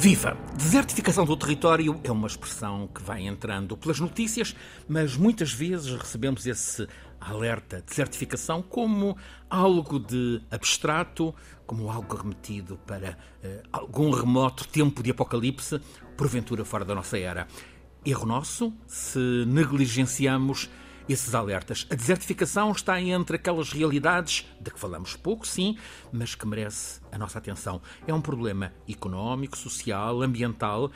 Viva! Desertificação do território é uma expressão que vai entrando pelas notícias, mas muitas vezes recebemos esse alerta desertificação como algo de abstrato, como algo remetido para uh, algum remoto tempo de apocalipse, porventura fora da nossa era. Erro nosso se negligenciamos esses alertas. A desertificação está entre aquelas realidades de que falamos pouco, sim, mas que merece a nossa atenção. É um problema económico, social, ambiental,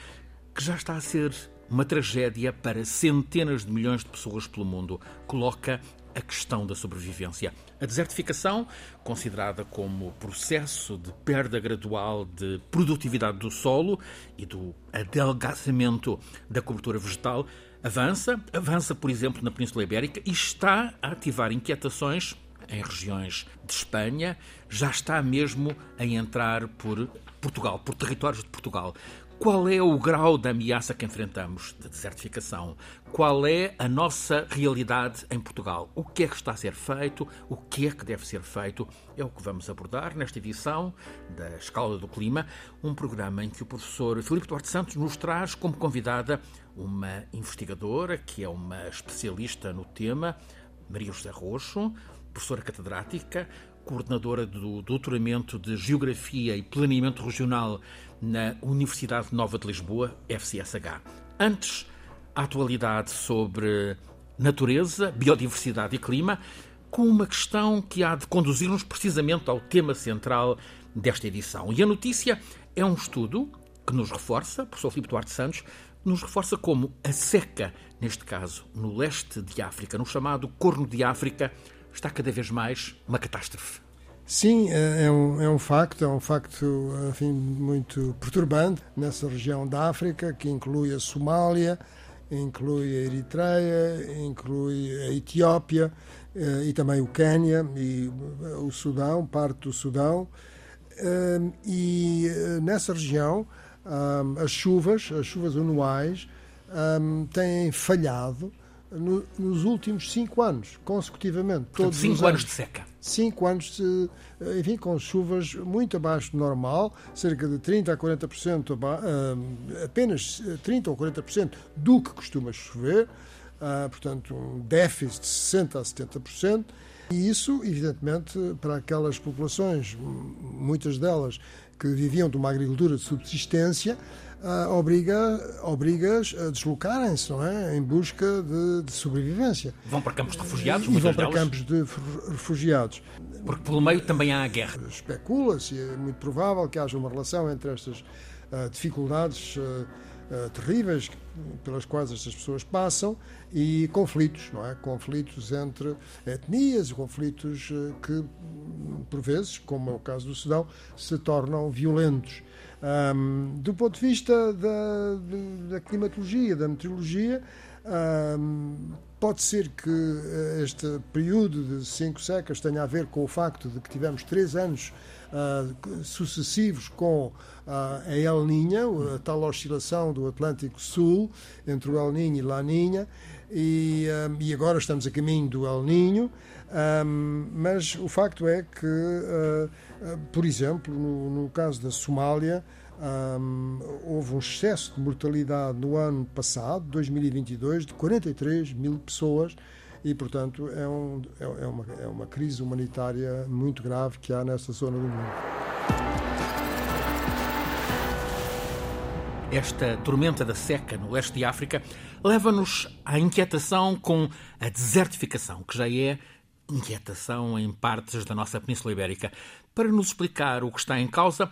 que já está a ser uma tragédia para centenas de milhões de pessoas pelo mundo. Coloca a questão da sobrevivência. A desertificação, considerada como processo de perda gradual de produtividade do solo e do adelgazamento da cobertura vegetal, avança, avança, por exemplo, na Península Ibérica e está a ativar inquietações em regiões de Espanha, já está mesmo a entrar por Portugal, por territórios de Portugal. Qual é o grau da ameaça que enfrentamos de desertificação? Qual é a nossa realidade em Portugal? O que é que está a ser feito? O que é que deve ser feito? É o que vamos abordar nesta edição da Escala do Clima, um programa em que o professor Filipe Duarte Santos nos traz como convidada uma investigadora que é uma especialista no tema, Maria José Roxo, professora catedrática, coordenadora do doutoramento de Geografia e Planeamento Regional na Universidade Nova de Lisboa, FCSH. Antes, a atualidade sobre natureza, biodiversidade e clima, com uma questão que há de conduzir-nos precisamente ao tema central desta edição. E a notícia é um estudo que nos reforça, professor Filipe Duarte Santos, nos reforça como a seca, neste caso no leste de África, no chamado Corno de África, está cada vez mais uma catástrofe. Sim, é, é um, é um facto, é um facto enfim, muito perturbante nessa região da África, que inclui a Somália, inclui a Eritreia, inclui a Etiópia eh, e também o Quênia e o Sudão, parte do Sudão. Eh, e eh, nessa região, as chuvas, as chuvas anuais, têm falhado nos últimos cinco anos, consecutivamente. Portanto, todos cinco anos de seca cinco anos, de, enfim, com chuvas muito abaixo do normal, cerca de 30% a 40%, eh, apenas 30% ou 40% do que costuma chover, eh, portanto, um déficit de 60% a 70%. E isso, evidentemente, para aquelas populações, muitas delas que viviam de uma agricultura de subsistência, uh, obriga, obriga-as a deslocarem-se, não é? Em busca de, de, sobrevivência. Vão para campos de refugiados, e, e vão para delas? campos de refugiados. Porque pelo meio também há a guerra. Especula-se, é muito provável que haja uma relação entre estas uh, dificuldades uh, terríveis pelas quais estas pessoas passam e conflitos, não é? Conflitos entre etnias, conflitos que, por vezes, como é o caso do Sudão, se tornam violentos. Um, do ponto de vista da, da climatologia, da meteorologia, um, pode ser que eh, este período de cinco secas tenha a ver com o facto de que tivemos três anos uh, sucessivos com uh, a El Niña, a tal oscilação do Atlântico Sul entre o El Niño e La Niña, e, um, e agora estamos a caminho do El Niño. Um, mas o facto é que, uh, uh, por exemplo, no, no, caso da Somália, um, houve um excesso de mortalidade no ano passado, 2022, de 43 mil pessoas e, portanto, é, um, é, é, uma, é uma crise humanitária muito grave que há nessa zona do mundo. Esta tormenta da seca no leste de África leva-nos à inquietação com a desertificação, que já é inquietação em partes da nossa Península Ibérica. Para nos explicar o que está em causa,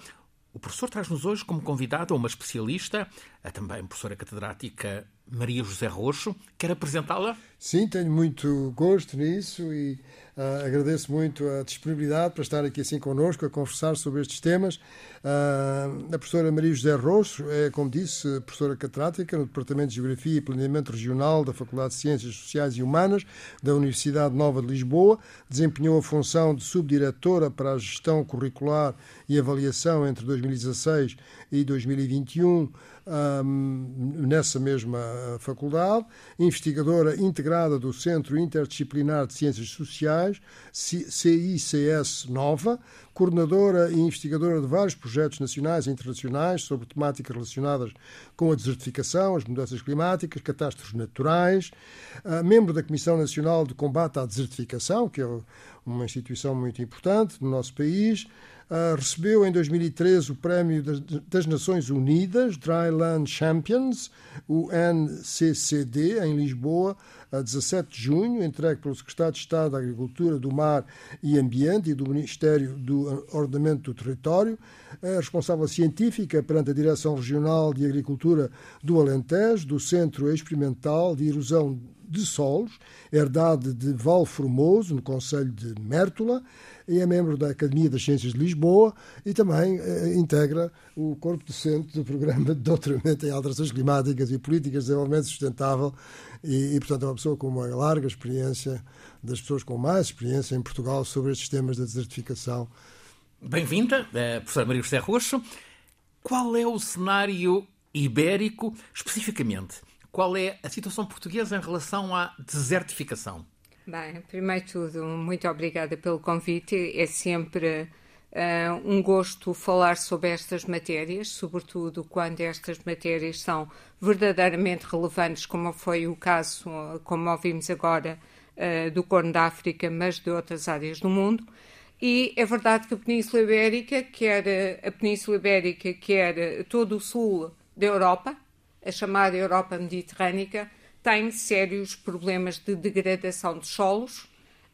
o professor traz-nos hoje como convidado uma especialista, a também professora catedrática Maria José Roxo. Quer apresentá-la? Sim, tenho muito gosto nisso e uh, agradeço muito a disponibilidade para estar aqui assim connosco a conversar sobre estes temas. Uh, a professora Maria José Roxo é, como disse, professora catedrática no Departamento de Geografia e Planeamento Regional da Faculdade de Ciências Sociais e Humanas da Universidade Nova de Lisboa. Desempenhou a função de subdiretora para a gestão curricular e avaliação entre 2016 e 2021 um, nessa mesma faculdade, investigadora integrada do Centro Interdisciplinar de Ciências Sociais CICS Nova, coordenadora e investigadora de vários projetos nacionais e internacionais sobre temáticas relacionadas com a desertificação, as mudanças climáticas, catástrofes naturais, uh, membro da Comissão Nacional de Combate à Desertificação, que é uma instituição muito importante no nosso país, recebeu em 2013 o Prémio das, das, Nações Unidas, Dryland Champions, o NCCD, em Lisboa, a 17 de junho, entregue pelo Secretário de Estado da Agricultura, do Mar e Ambiente e do Ministério do Ordenamento do Território, é responsável científica perante a Direção Regional de Agricultura do Alentejo, do Centro Experimental de Erosão de Solos, herdade de Val Formoso, no Conselho de Mértola, e é membro da Academia das Ciências de Lisboa e também eh, integra o corpo docente do programa de doutoramento em alterações climáticas e políticas de desenvolvimento sustentável e, e, portanto, é uma pessoa com uma larga experiência, das pessoas com mais experiência em Portugal sobre estes temas da desertificação. Bem-vinda, eh, professora Maria José Roxo. Qual é o cenário ibérico, especificamente? Qual é a situação portuguesa em relação à desertificação? Bem, primeiro de tudo, muito obrigada pelo convite. É sempre uh, um gosto falar sobre estas matérias, sobretudo quando estas matérias são verdadeiramente relevantes, como foi o caso, como ouvimos agora, uh, do Corno da África, mas de outras áreas do mundo. E é verdade que a Península Ibérica, quer a Península Ibérica, quer todo o sul da Europa, a chamada Europa Mediterrânica, tem sérios problemas de degradação de solos,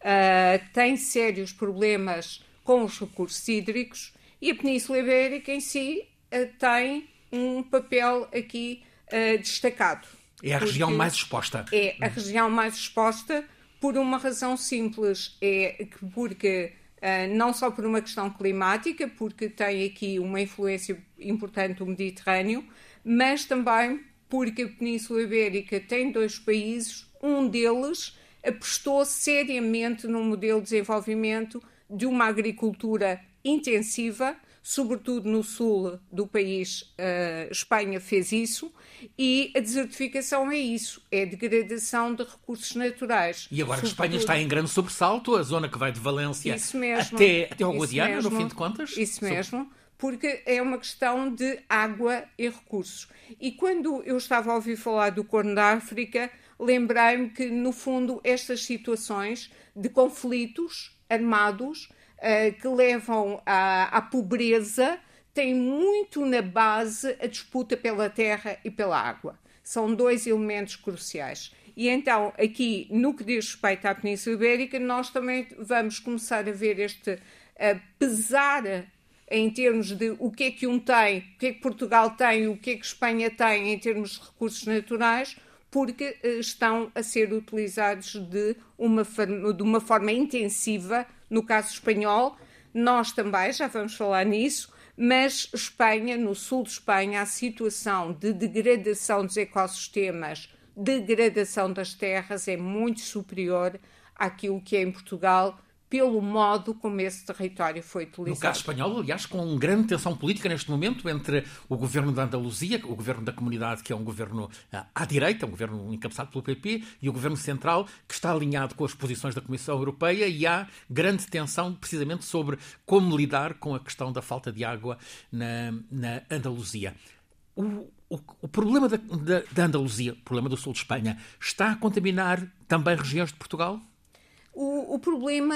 uh, tem sérios problemas com os recursos hídricos e a Península Ibérica em si uh, tem um papel aqui uh, destacado. É a região mais exposta. É a região mais exposta por uma razão simples, é que porque Uh, não só por uma questão climática, porque tem aqui uma influência importante do Mediterrâneo, mas também porque a Península Ibérica tem dois países, um deles apostou seriamente num modelo de desenvolvimento de uma agricultura intensiva, sobretudo no sul do país, uh, Espanha fez isso, e a desertificação é isso, é a degradação de recursos naturais. E agora que Espanha está em grande sobressalto, a zona que vai de Valência até, até ao Guadiana, no fim de contas? Isso mesmo porque é uma questão de água e recursos. E quando eu estava a ouvir falar do Corno da África, lembrei-me que, no fundo, estas situações de conflitos armados uh, que levam à, à pobreza têm muito na base a disputa pela terra e pela água. São dois elementos cruciais. E então, aqui, no que diz respeito à Península Ibérica, nós também vamos começar a ver este uh, pesar em termos de o que é que um tem, o que é que Portugal tem, o que é que Espanha tem em termos de recursos naturais, porque eh, estão a ser utilizados de uma, de uma forma intensiva, no caso espanhol, nós também, já vamos falar nisso, mas Espanha, no sul de Espanha, a situação de degradação dos ecossistemas, degradação das terras é muito superior àquilo que é em Portugal, pelo modo como esse território foi utilizado. No caso espanhol, aliás, com grande tensão política neste momento entre o governo da Andaluzia, o governo da comunidade, que é um governo ah, à direita, um governo encabeçado pelo PP, e o governo central, que está alinhado com as posições da Comissão Europeia, e há grande tensão precisamente sobre como lidar com a questão da falta de água na, na Andaluzia. O, o, o problema da, da, da Andaluzia, o problema do sul de Espanha, está a contaminar também regiões de Portugal? O, o problema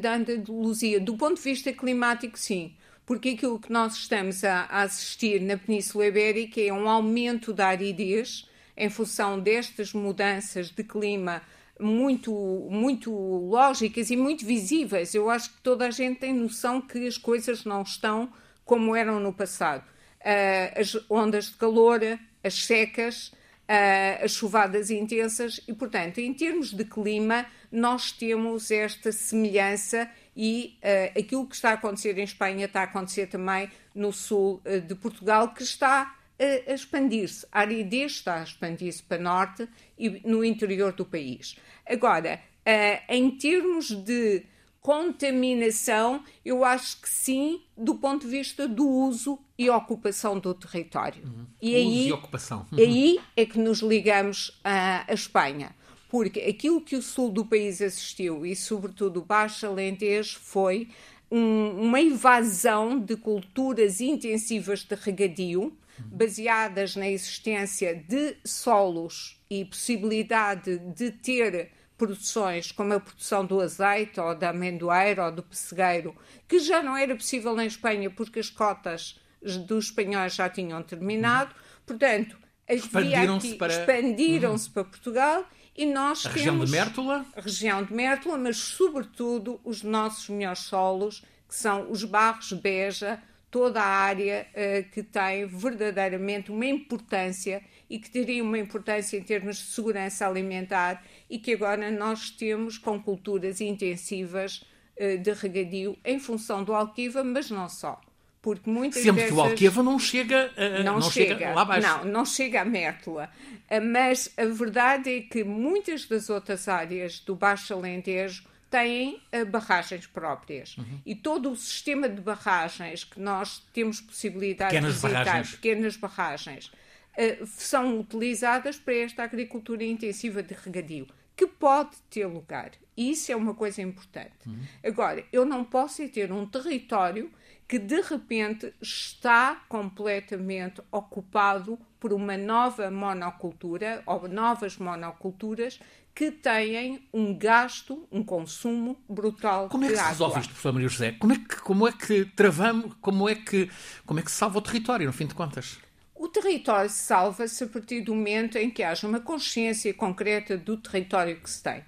da Andaluzia, do ponto de vista climático, sim, porque aquilo que nós estamos a, a assistir na Península Ibérica é um aumento da aridez em função destas mudanças de clima muito, muito lógicas e muito visíveis. Eu acho que toda a gente tem noção que as coisas não estão como eram no passado. Uh, as ondas de calor, as secas, uh, as chuvadas intensas e, portanto, em termos de clima, nós temos esta semelhança e uh, aquilo que está a acontecer em Espanha está a acontecer também no sul uh, de Portugal, que está a expandir-se. A aridez está a expandir-se para norte e no interior do país. Agora, em termos de contaminação, eu acho que sim, do ponto de vista do uso e ocupação do território. Uhum. E aí, uso e ocupação. Uhum. Aí é que nos ligamos à, à Espanha. porque aquilo que o sul do país assistiu, e sobretudo o Baixo Alentejo, foi um, uma invasão de culturas intensivas de regadio, baseadas na existência de solos e possibilidade de ter produções como a produção do azeite ou da amendoeira ou do pessegueiro, que já não era possível na Espanha porque as cotas dos espanhóis já tinham terminado. Portanto, expandiram-se para, expandiram uhum. para Portugal e nós a região de Mértola, a região de Mértola, mas sobretudo os nossos melhores solos, que são os barros Beja, toda a área uh, que tem verdadeiramente uma importância e que teria uma importância em termos de segurança alimentar e que agora nós temos com culturas intensivas uh, de regadio em função do Alquiva, mas não só. Porque muitas Sempre vezes... que o Alqueva não chega, uh, não, não chega, chega, lá abaixo. Não, não chega a Mértola. mas a verdade é que muitas das outras áreas do Baixo Alentejo têm barragens próprias. Uhum. E todo o sistema de barragens que nós temos possibilidade pequenas de visitar, barragens. pequenas barragens, são utilizadas para esta agricultura intensiva de regadio, que pode ter lugar. E isso é uma coisa importante. Uhum. Agora, eu não posso ter um território que de repente está completamente ocupado por uma nova monocultura ou novas monoculturas que têm um gasto, um consumo brutal Como é que se água. resolve isto, professor Maria José? Como é que, como é que travamos, como é que, como é que se salva o território, no fim de contas? O território salva-se a partir do momento em que haja uma consciência concreta do território que se tem.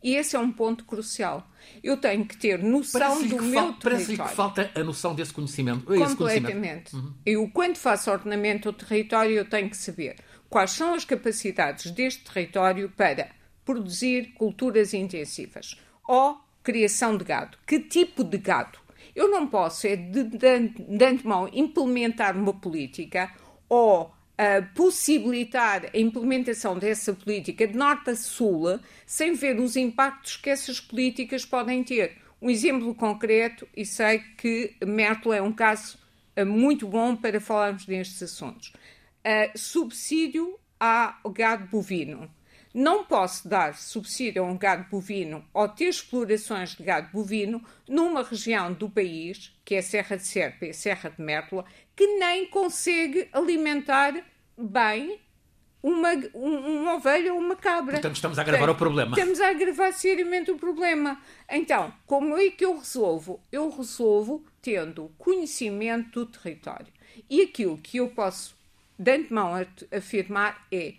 E esse é um ponto crucial. Eu tenho que ter noção do meu território. Parece que falta a noção desse conhecimento. Completamente. Conhecimento. Uhum. Eu, quando faço ordenamento do território, eu tenho que saber quais são as capacidades deste território para produzir culturas intensivas ou criação de gado. Que tipo de gado? Eu não posso, é de, de, de antemão, implementar uma política ou uh, possibilitar a implementação dessa política de norte a sul sem ver os impactos que essas políticas podem ter. Um exemplo concreto, e sei que Mértola é um caso uh, muito bom para falarmos destes assuntos. Uh, subsídio ao gado bovino não posso dar subsídio a um gado bovino ou ter explorações de gado bovino numa região do país, que é a Serra de Serpa e a Serra de Mértola, que nem consegue alimentar bem uma, uma ovelha ou uma cabra. Portanto, estamos a agravar o problema. Estamos a agravar seriamente o problema. Então, como é que eu resolvo? Eu resolvo tendo conhecimento do território. E aquilo que eu posso, de antemão, afirmar é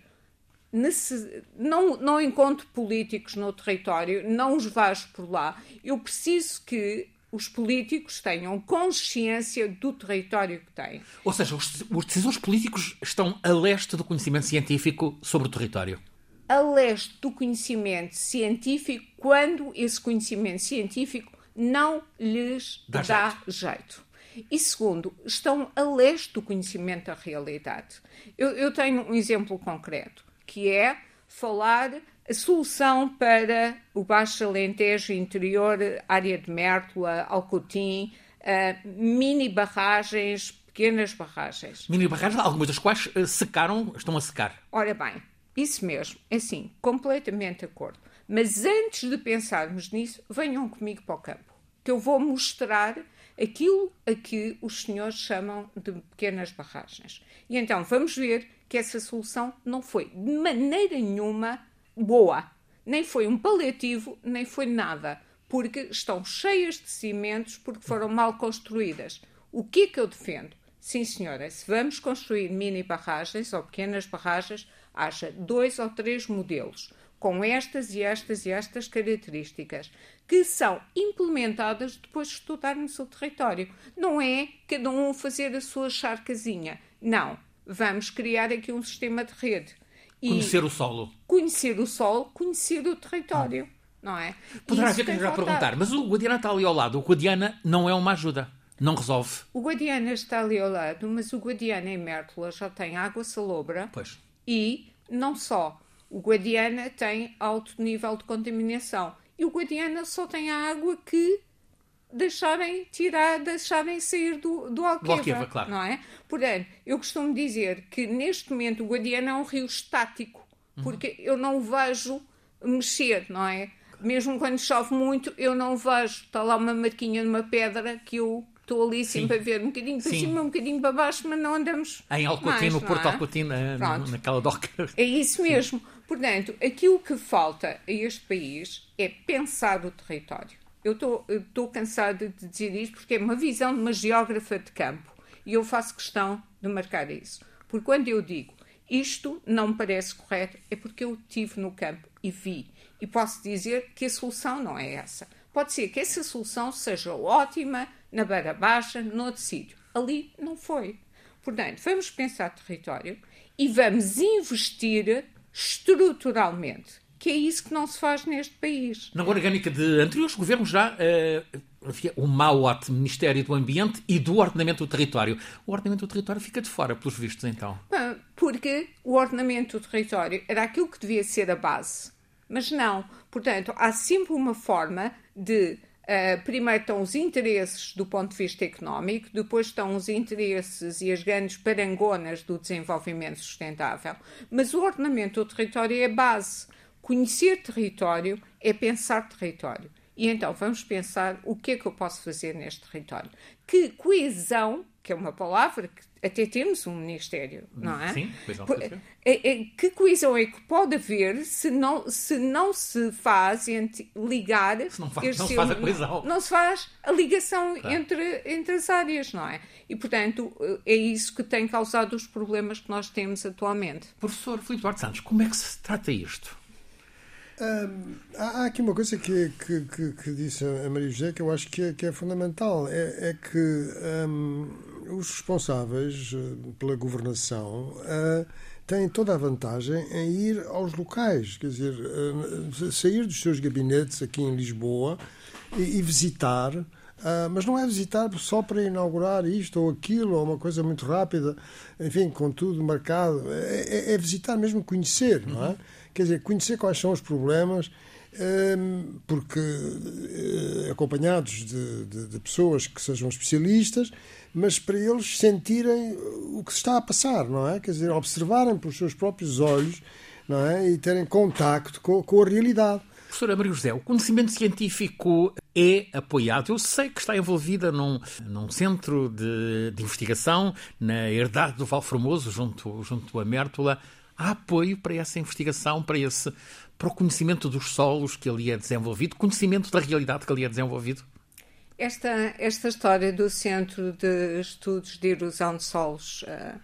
não, não encontro políticos no território, não os vejo por lá. Eu preciso que os políticos tenham consciência do território que têm. Ou seja, os, os decisores políticos estão a leste do conhecimento científico sobre o território. A leste do conhecimento científico quando esse conhecimento científico não lhes dá, dá jeito. jeito. E segundo, estão a leste do conhecimento da realidade. Eu, eu tenho um exemplo concreto que é falar a solução para o Baixo Alentejo interior, área de Mértola, Alcotim, uh, mini barragens, pequenas barragens. Mini barragens, algumas das quais uh, secaram, estão a secar. Ora bem, isso mesmo, é assim, completamente de acordo. Mas antes de pensarmos nisso, venham comigo para o campo, que eu vou mostrar aquilo a que os senhores chamam de pequenas barragens. E então vamos ver que essa solução não foi de maneira nenhuma boa. Nem foi um paliativo, nem foi nada. Porque estão cheias de cimentos porque foram mal construídas. O que é que eu defendo? Sim, senhora, se vamos construir mini barragens ou pequenas barragens, haja dois ou três modelos com estas e estas e estas características que são implementadas depois de estudarmos o território. Não é cada um fazer a sua charcazinha. Não vamos criar aqui um sistema de rede. E conhecer o solo. Conhecer o solo, conhecer o território. Ah. Não é? Poderá haver quem já perguntar, mas o Guadiana está ali ao lado. O Guadiana não é uma ajuda. Não resolve. O Guadiana está ali ao lado, mas o Guadiana em Mértola já tem água salobra. Pois. E não só. O Guadiana tem alto nível de contaminação. E o Guadiana só tem a água que deixarem tirar, deixarem sair do, do Alqueva, do Alqueva claro. não é? Portanto, eu costumo dizer que neste momento o Guadiana é um rio estático, porque uhum. eu não vejo mexer, não é? Mesmo quando chove muito, eu não vejo. Está lá uma marquinha numa pedra que eu estou ali sempre Sim. a ver um bocadinho para Sim. cima, um bocadinho para baixo, mas não andamos. Em Alcotim, no Porto é? Alcotim, na, naquela doca. É isso mesmo. Sim. Portanto, aquilo que falta a este país é pensar o território. Eu estou cansada de dizer isto porque é uma visão de uma geógrafa de campo e eu faço questão de marcar isso. Porque quando eu digo isto não me parece correto, é porque eu estive no campo e vi. E posso dizer que a solução não é essa. Pode ser que essa solução seja ótima na Beira Baixa, noutro sítio. Ali não foi. Portanto, vamos pensar território e vamos investir estruturalmente, que é isso que não se faz neste país. Na orgânica de anteriores governos já uh, havia o mau ato Ministério do Ambiente e do Ordenamento do Território. O Ordenamento do Território fica de fora, pelos vistos, então. Porque o Ordenamento do Território era aquilo que devia ser a base. Mas não. Portanto, há sempre uma forma de Uh, primeiro estão os interesses do ponto de vista económico, depois estão os interesses e as grandes parangonas do desenvolvimento sustentável. Mas o ordenamento do território é a base. Conhecer território é pensar território. E então vamos pensar o que é que eu posso fazer neste território. Que coesão, que é uma palavra que até temos um Ministério, não é? Sim, coesão é, é, Que coesão é que pode haver se não se, não se faz entre, ligar. Se não, faz, não se faz a coesão. Não, não se faz a ligação entre, entre as áreas, não é? E, portanto, é isso que tem causado os problemas que nós temos atualmente. Professor Filipe Duarte Santos, como é que se trata isto? Há aqui uma coisa que, que, que, que, disse a Maria José que eu acho que é, que é fundamental: é, é que um, os responsáveis eh, pela governação uh, têm toda a vantagem em ir aos locais, quer dizer, uh, sair dos seus gabinetes aqui em Lisboa e, e visitar. Uh, mas não é visitar só para inaugurar isto ou aquilo, ou uma coisa muito rápida, enfim, com tudo marcado. É, é, é visitar mesmo, conhecer, não é? Uhum. Quer dizer, conhecer quais são os problemas, ehm, porque eh, acompanhados de, de, de, pessoas que sejam especialistas, mas para eles sentirem o que se está a passar, não é? Quer dizer, observarem pelos seus próprios olhos, não é? E terem contacto com, com a realidade. Professora Maria José, o conhecimento científico é apoiado. Eu sei que está envolvida num, num centro de, de investigação na herdade do Val Formoso, junto, junto a Mértola há apoio para essa investigação, para esse para o conhecimento dos solos que ali é desenvolvido, conhecimento da realidade que ali é desenvolvido? Esta, esta história do Centro de Estudos de Erosão de Solos uh,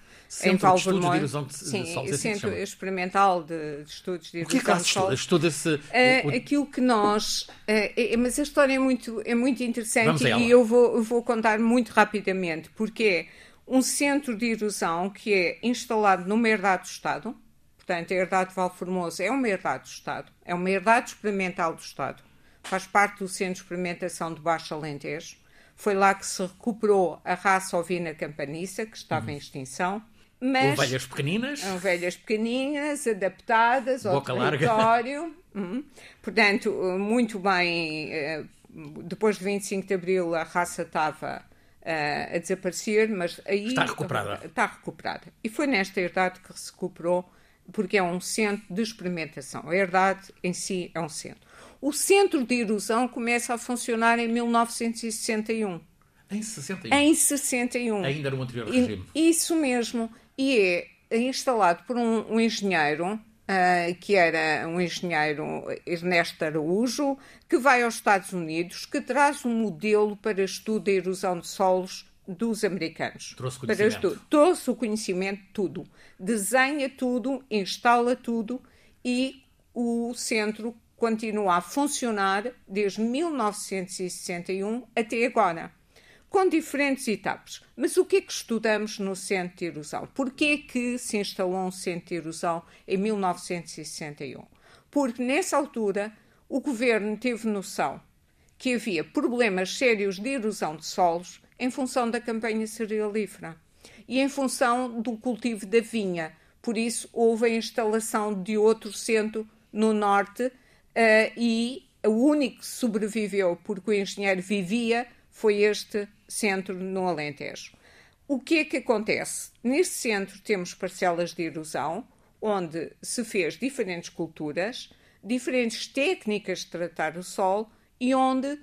em Valvermont, de erosão de, sim, de solos, é assim Centro Experimental de, de, Estudos de Erosão o que é que de Solos. Estuda-se uh, o... aquilo que nós, uh, é, mas a história é muito é muito interessante e eu vou eu vou contar muito rapidamente. Porque é um centro de erosão que é instalado numa herdade do Estado Portanto, a herdade de Valformoso é uma herdade do Estado, é uma herdade experimental do Estado, faz parte do Centro de Experimentação de Baixo Alentejo. Foi lá que se recuperou a raça ovina campaniça, que estava uhum. em extinção. Mas, ovelhas pequeninas. Ovelhas pequeninas, adaptadas Boca ao território. Uhum. Portanto, muito bem. Eh, depois de 25 de Abril, a raça estava a desaparecer, mas aí. Está recuperada. Está recuperada. E foi nesta herdade que se recuperou porque é um centro de experimentação. A herdade em si é um centro. O centro de erosão começa a funcionar em 1961. Em 61? Em 61. Ainda no anterior regime. Isso mesmo. E é instalado por um, um engenheiro, uh, que era um engenheiro Ernesto Araújo, que vai aos Estados Unidos, que traz um modelo para estudo da erosão de solos dos americanos. Trouxe conhecimento. Para trouxe o conhecimento, tudo. Desenha tudo, instala tudo e o centro continua a funcionar desde 1961 até agora, com diferentes etapas. Mas o que é que estudamos no centro de erosão? Porquê que se instalou um centro de erosão em 1961? Porque nessa altura o governo teve noção que havia problemas sérios de erosão de solos em função da campanha cerealífera e em função do cultivo da vinha. Por isso, houve a instalação de outro centro no norte uh, e o único que sobreviveu, porque o engenheiro vivia, foi este centro no Alentejo. O que é que acontece? Neste centro temos parcelas de erosão, onde se fez diferentes culturas, diferentes técnicas de tratar o solo e onde uh,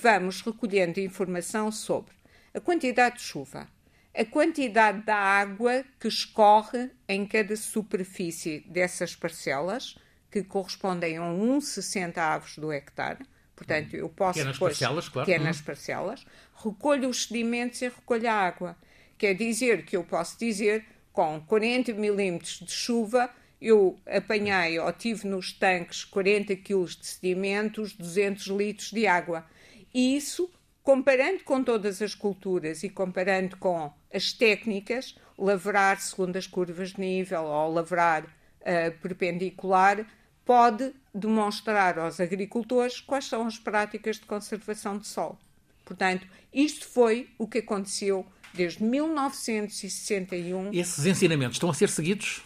vamos recolhendo informação sobre a quantidade de chuva, a quantidade da água que escorre em cada superfície dessas parcelas, que correspondem a 1,60 avos do hectare. Portanto, eu posso pequenas depois, parcelas, claro. pequenas parcelas, recolho os sedimentos e recolho a água. Quer dizer que eu posso dizer, com 40 milímetros de chuva, eu apanhei ou tive nos tanques 40 quilos de sedimentos, 200 litros de água. E isso, comparando com todas as culturas e comparando com as técnicas, lavrar segundo as curvas de nível ou lavrar uh, perpendicular, pode demonstrar aos agricultores quais são as práticas de conservação de solo. Portanto, isto foi o que aconteceu desde 1961. Esses ensinamentos estão a ser seguidos?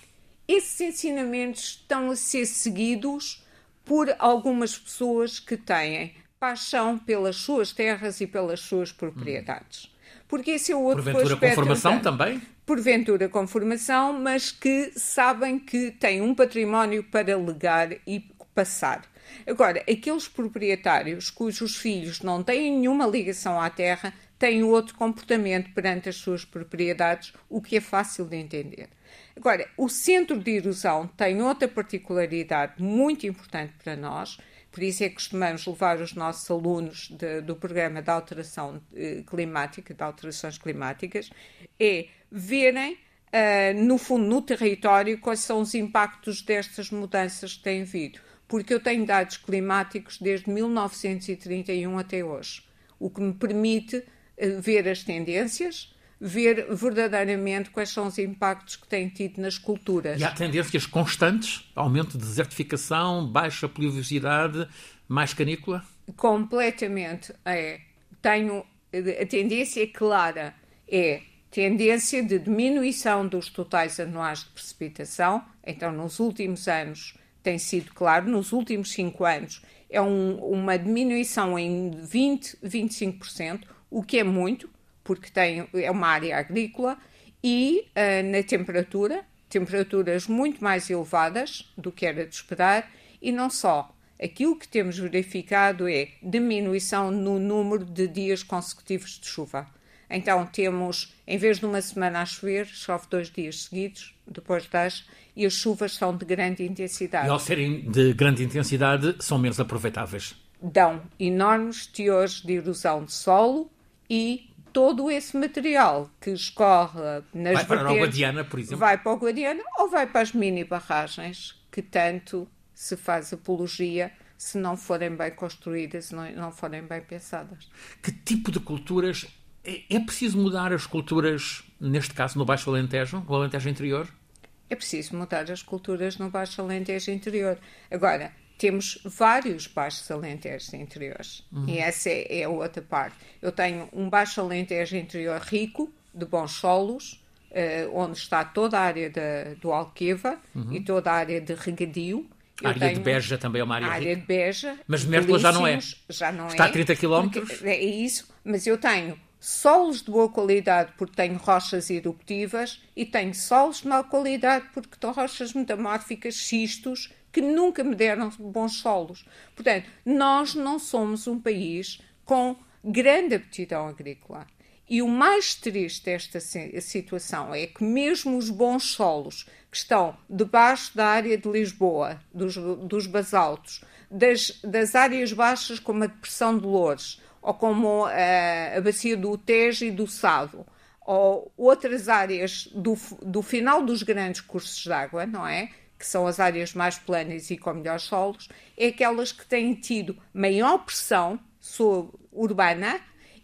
Esses ensinamentos estão a ser seguidos por algumas pessoas que têm paixão pelas suas terras e pelas suas propriedades. Porque esse é o outro Porventura aspecto. com formação também? Porventura com formação, mas que sabem que têm um património para legar e passar. Agora, aqueles proprietários cujos filhos não têm nenhuma ligação à terra têm outro comportamento perante as suas propriedades, o que é fácil de entender. Agora, o centro de erosão tem outra particularidade muito importante para nós, por isso é que costumamos levar os nossos alunos de, do programa de alteração eh, climática, de alterações climáticas, é verem, uh, no fundo, no território, quais são os impactos destas mudanças que têm vindo. Porque eu tenho dados climáticos desde 1931 até hoje, o que me permite uh, ver as tendências, ver verdadeiramente quais são os impactos que têm tido nas culturas. E há tendências constantes? Aumento de desertificação, baixa pluviosidade, mais canícula? Completamente. É. Tenho, a tendência clara é tendência de diminuição dos totais anuais de precipitação. Então, nos últimos anos tem sido claro, nos últimos cinco anos é um, uma diminuição em 20, 25%, o que é muito, porque tem, é uma área agrícola, e uh, na temperatura, temperaturas muito mais elevadas do que era de esperar, e não só. Aquilo que temos verificado é diminuição no número de dias consecutivos de chuva. Então temos, em vez de uma semana a chover, chove dois dias seguidos, depois das, e as chuvas são de grande intensidade. E ao serem de grande intensidade, são menos aproveitáveis. Dão enormes teores de erosão de solo e todo esse material que escorre nas Vai para a Guadiana, por exemplo? Vai para o Guadiana ou vai para as mini barragens que tanto se faz apologia se não forem bem construídas, não, não forem bem pensadas. Que tipo de culturas é, é preciso mudar as culturas, neste caso no Baixo Alentejo, no Alentejo Interior? É preciso mudar as culturas no Baixo Alentejo Interior. Agora, temos vários baixos alentejos interiores. Uhum. E essa é, é, a outra parte. Eu tenho um baixo alentejo interior rico, de bons solos, uh, onde está toda a área de, do Alqueva uhum. e toda a área de regadio. A área de Beja também é uma área, a área rica. de Beja. Mas Mértola já não é. Já não está é. a 30 km. É isso, mas eu tenho solos de boa qualidade porque tenho rochas eruptivas e tenho solos de má qualidade porque estão rochas metamórficas, xistos, que nunca me deram bons solos. Portanto, nós não somos um país com grande aptidão agrícola. E o mais triste desta situação é que, mesmo os bons solos que estão debaixo da área de Lisboa, dos, dos basaltos, das, das áreas baixas como a Depressão de Loures, ou como a, eh, a Bacia do Tejo e do Sado, ou outras áreas do, do final dos grandes cursos de água, não é? Que são as áreas mais planas e com melhores solos, é aquelas que têm tido maior pressão urbana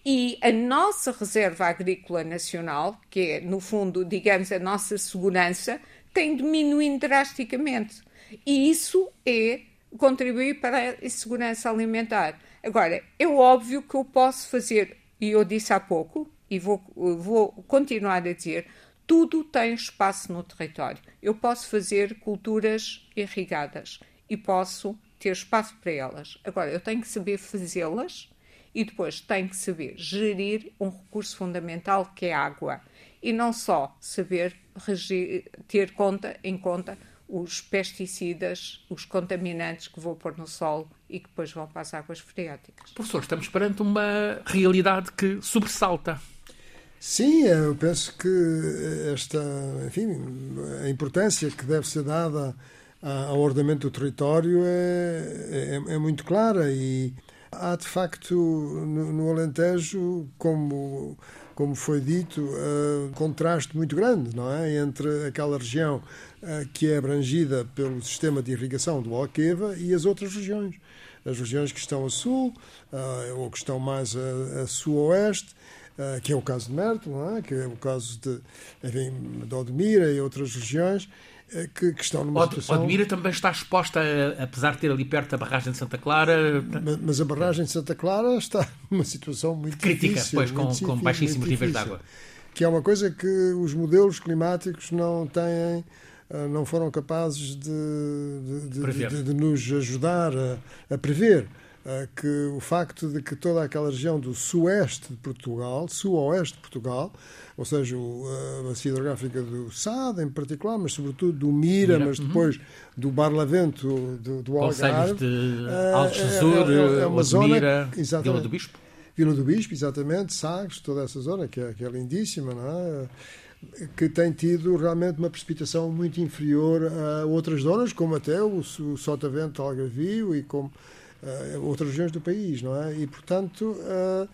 e a nossa reserva agrícola nacional, que é, no fundo, digamos, a nossa segurança, tem diminuindo drasticamente. E isso é contribuir para a insegurança alimentar. Agora, é óbvio que eu posso fazer, e eu disse há pouco, e vou, vou continuar a dizer, tudo tem espaço no território. Eu posso fazer culturas irrigadas e posso ter espaço para elas. Agora, eu tenho que saber fazê-las e depois tenho que saber gerir um recurso fundamental que é a água. E não só saber ter conta, em conta os pesticidas, os contaminantes que vou pôr no solo e que depois vão para as águas freáticas. Professor, estamos perante uma realidade que sobressalta. Sim, eu penso que esta, enfim, a importância que deve ser dada ao ordenamento do território é, é, é muito clara e há de facto no, no Alentejo, como como foi dito, uh, contraste muito grande, não é, entre aquela região que é abrangida pelo sistema de irrigação do Alqueva e as outras regiões, as regiões que estão a sul ou que estão mais a, a sul-oeste, que é o caso de Merto, é? que é o caso de, enfim, de Odmira e outras regiões. Eh, que, que, estão numa Od, situação... Odmira também está exposta, a, apesar de ter ali perto a barragem de Santa Clara... Mas, mas a barragem de Santa Clara está numa situação muito Crítica, difícil. pois, com, com baixíssimos níveis de água. Que é uma coisa que os modelos climáticos não têm eh, não foram capazes de, de, de, de nos ajudar a, a prever. Que o facto de que toda aquela região do sueste de Portugal, sul-oeste de Portugal, ou seja, a bacia hidrográfica do Sado em particular, mas sobretudo do Mira, Mira. mas uhum. depois uhum. do Barlavento, do, do Algarve. de eh, Alto Jesus, é, é, é uma zona, Mira, Vila do Bispo. Vila do Bispo, exatamente, Sagres, toda essa zona que é, que é lindíssima, não é? que tem tido realmente uma precipitação muito inferior a outras zonas, como até o, o Sotavento Algarvio e como uh, outras regiões do país, não é? E, portanto, uh,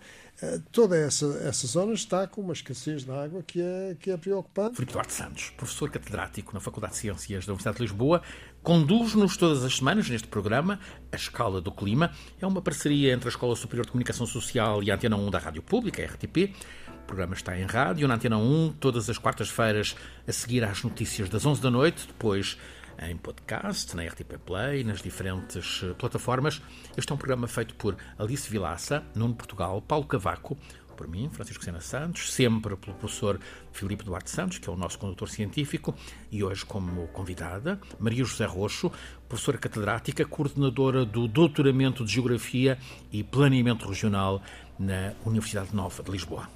toda essa, essa zona está com uma escassez de água que é, que é preocupante. Filipe Duarte Santos, professor catedrático na Faculdade de Ciências da Universidade de Lisboa, conduz-nos todas as semanas neste programa A Escala do Clima. É uma parceria entre a Escola Superior de Comunicação Social e a Antena 1 da Rádio Pública, RTP. O programa está em rádio, na Antena 1, todas as quartas-feiras, a seguir às notícias das 11 da noite, depois em podcast, na RTP Play, nas diferentes eh, plataformas. Este é um programa feito por Alice Vilaça, Nuno Portugal, Paulo Cavaco, por mim, Francisco Sena Santos, sempre pelo professor Filipe Duarte Santos, que é o nosso condutor científico, e hoje como convidada, Maria José Roxo, professora catedrática, coordenadora do Doutoramento de Geografia e Planeamento Regional na Universidade Nova de Lisboa.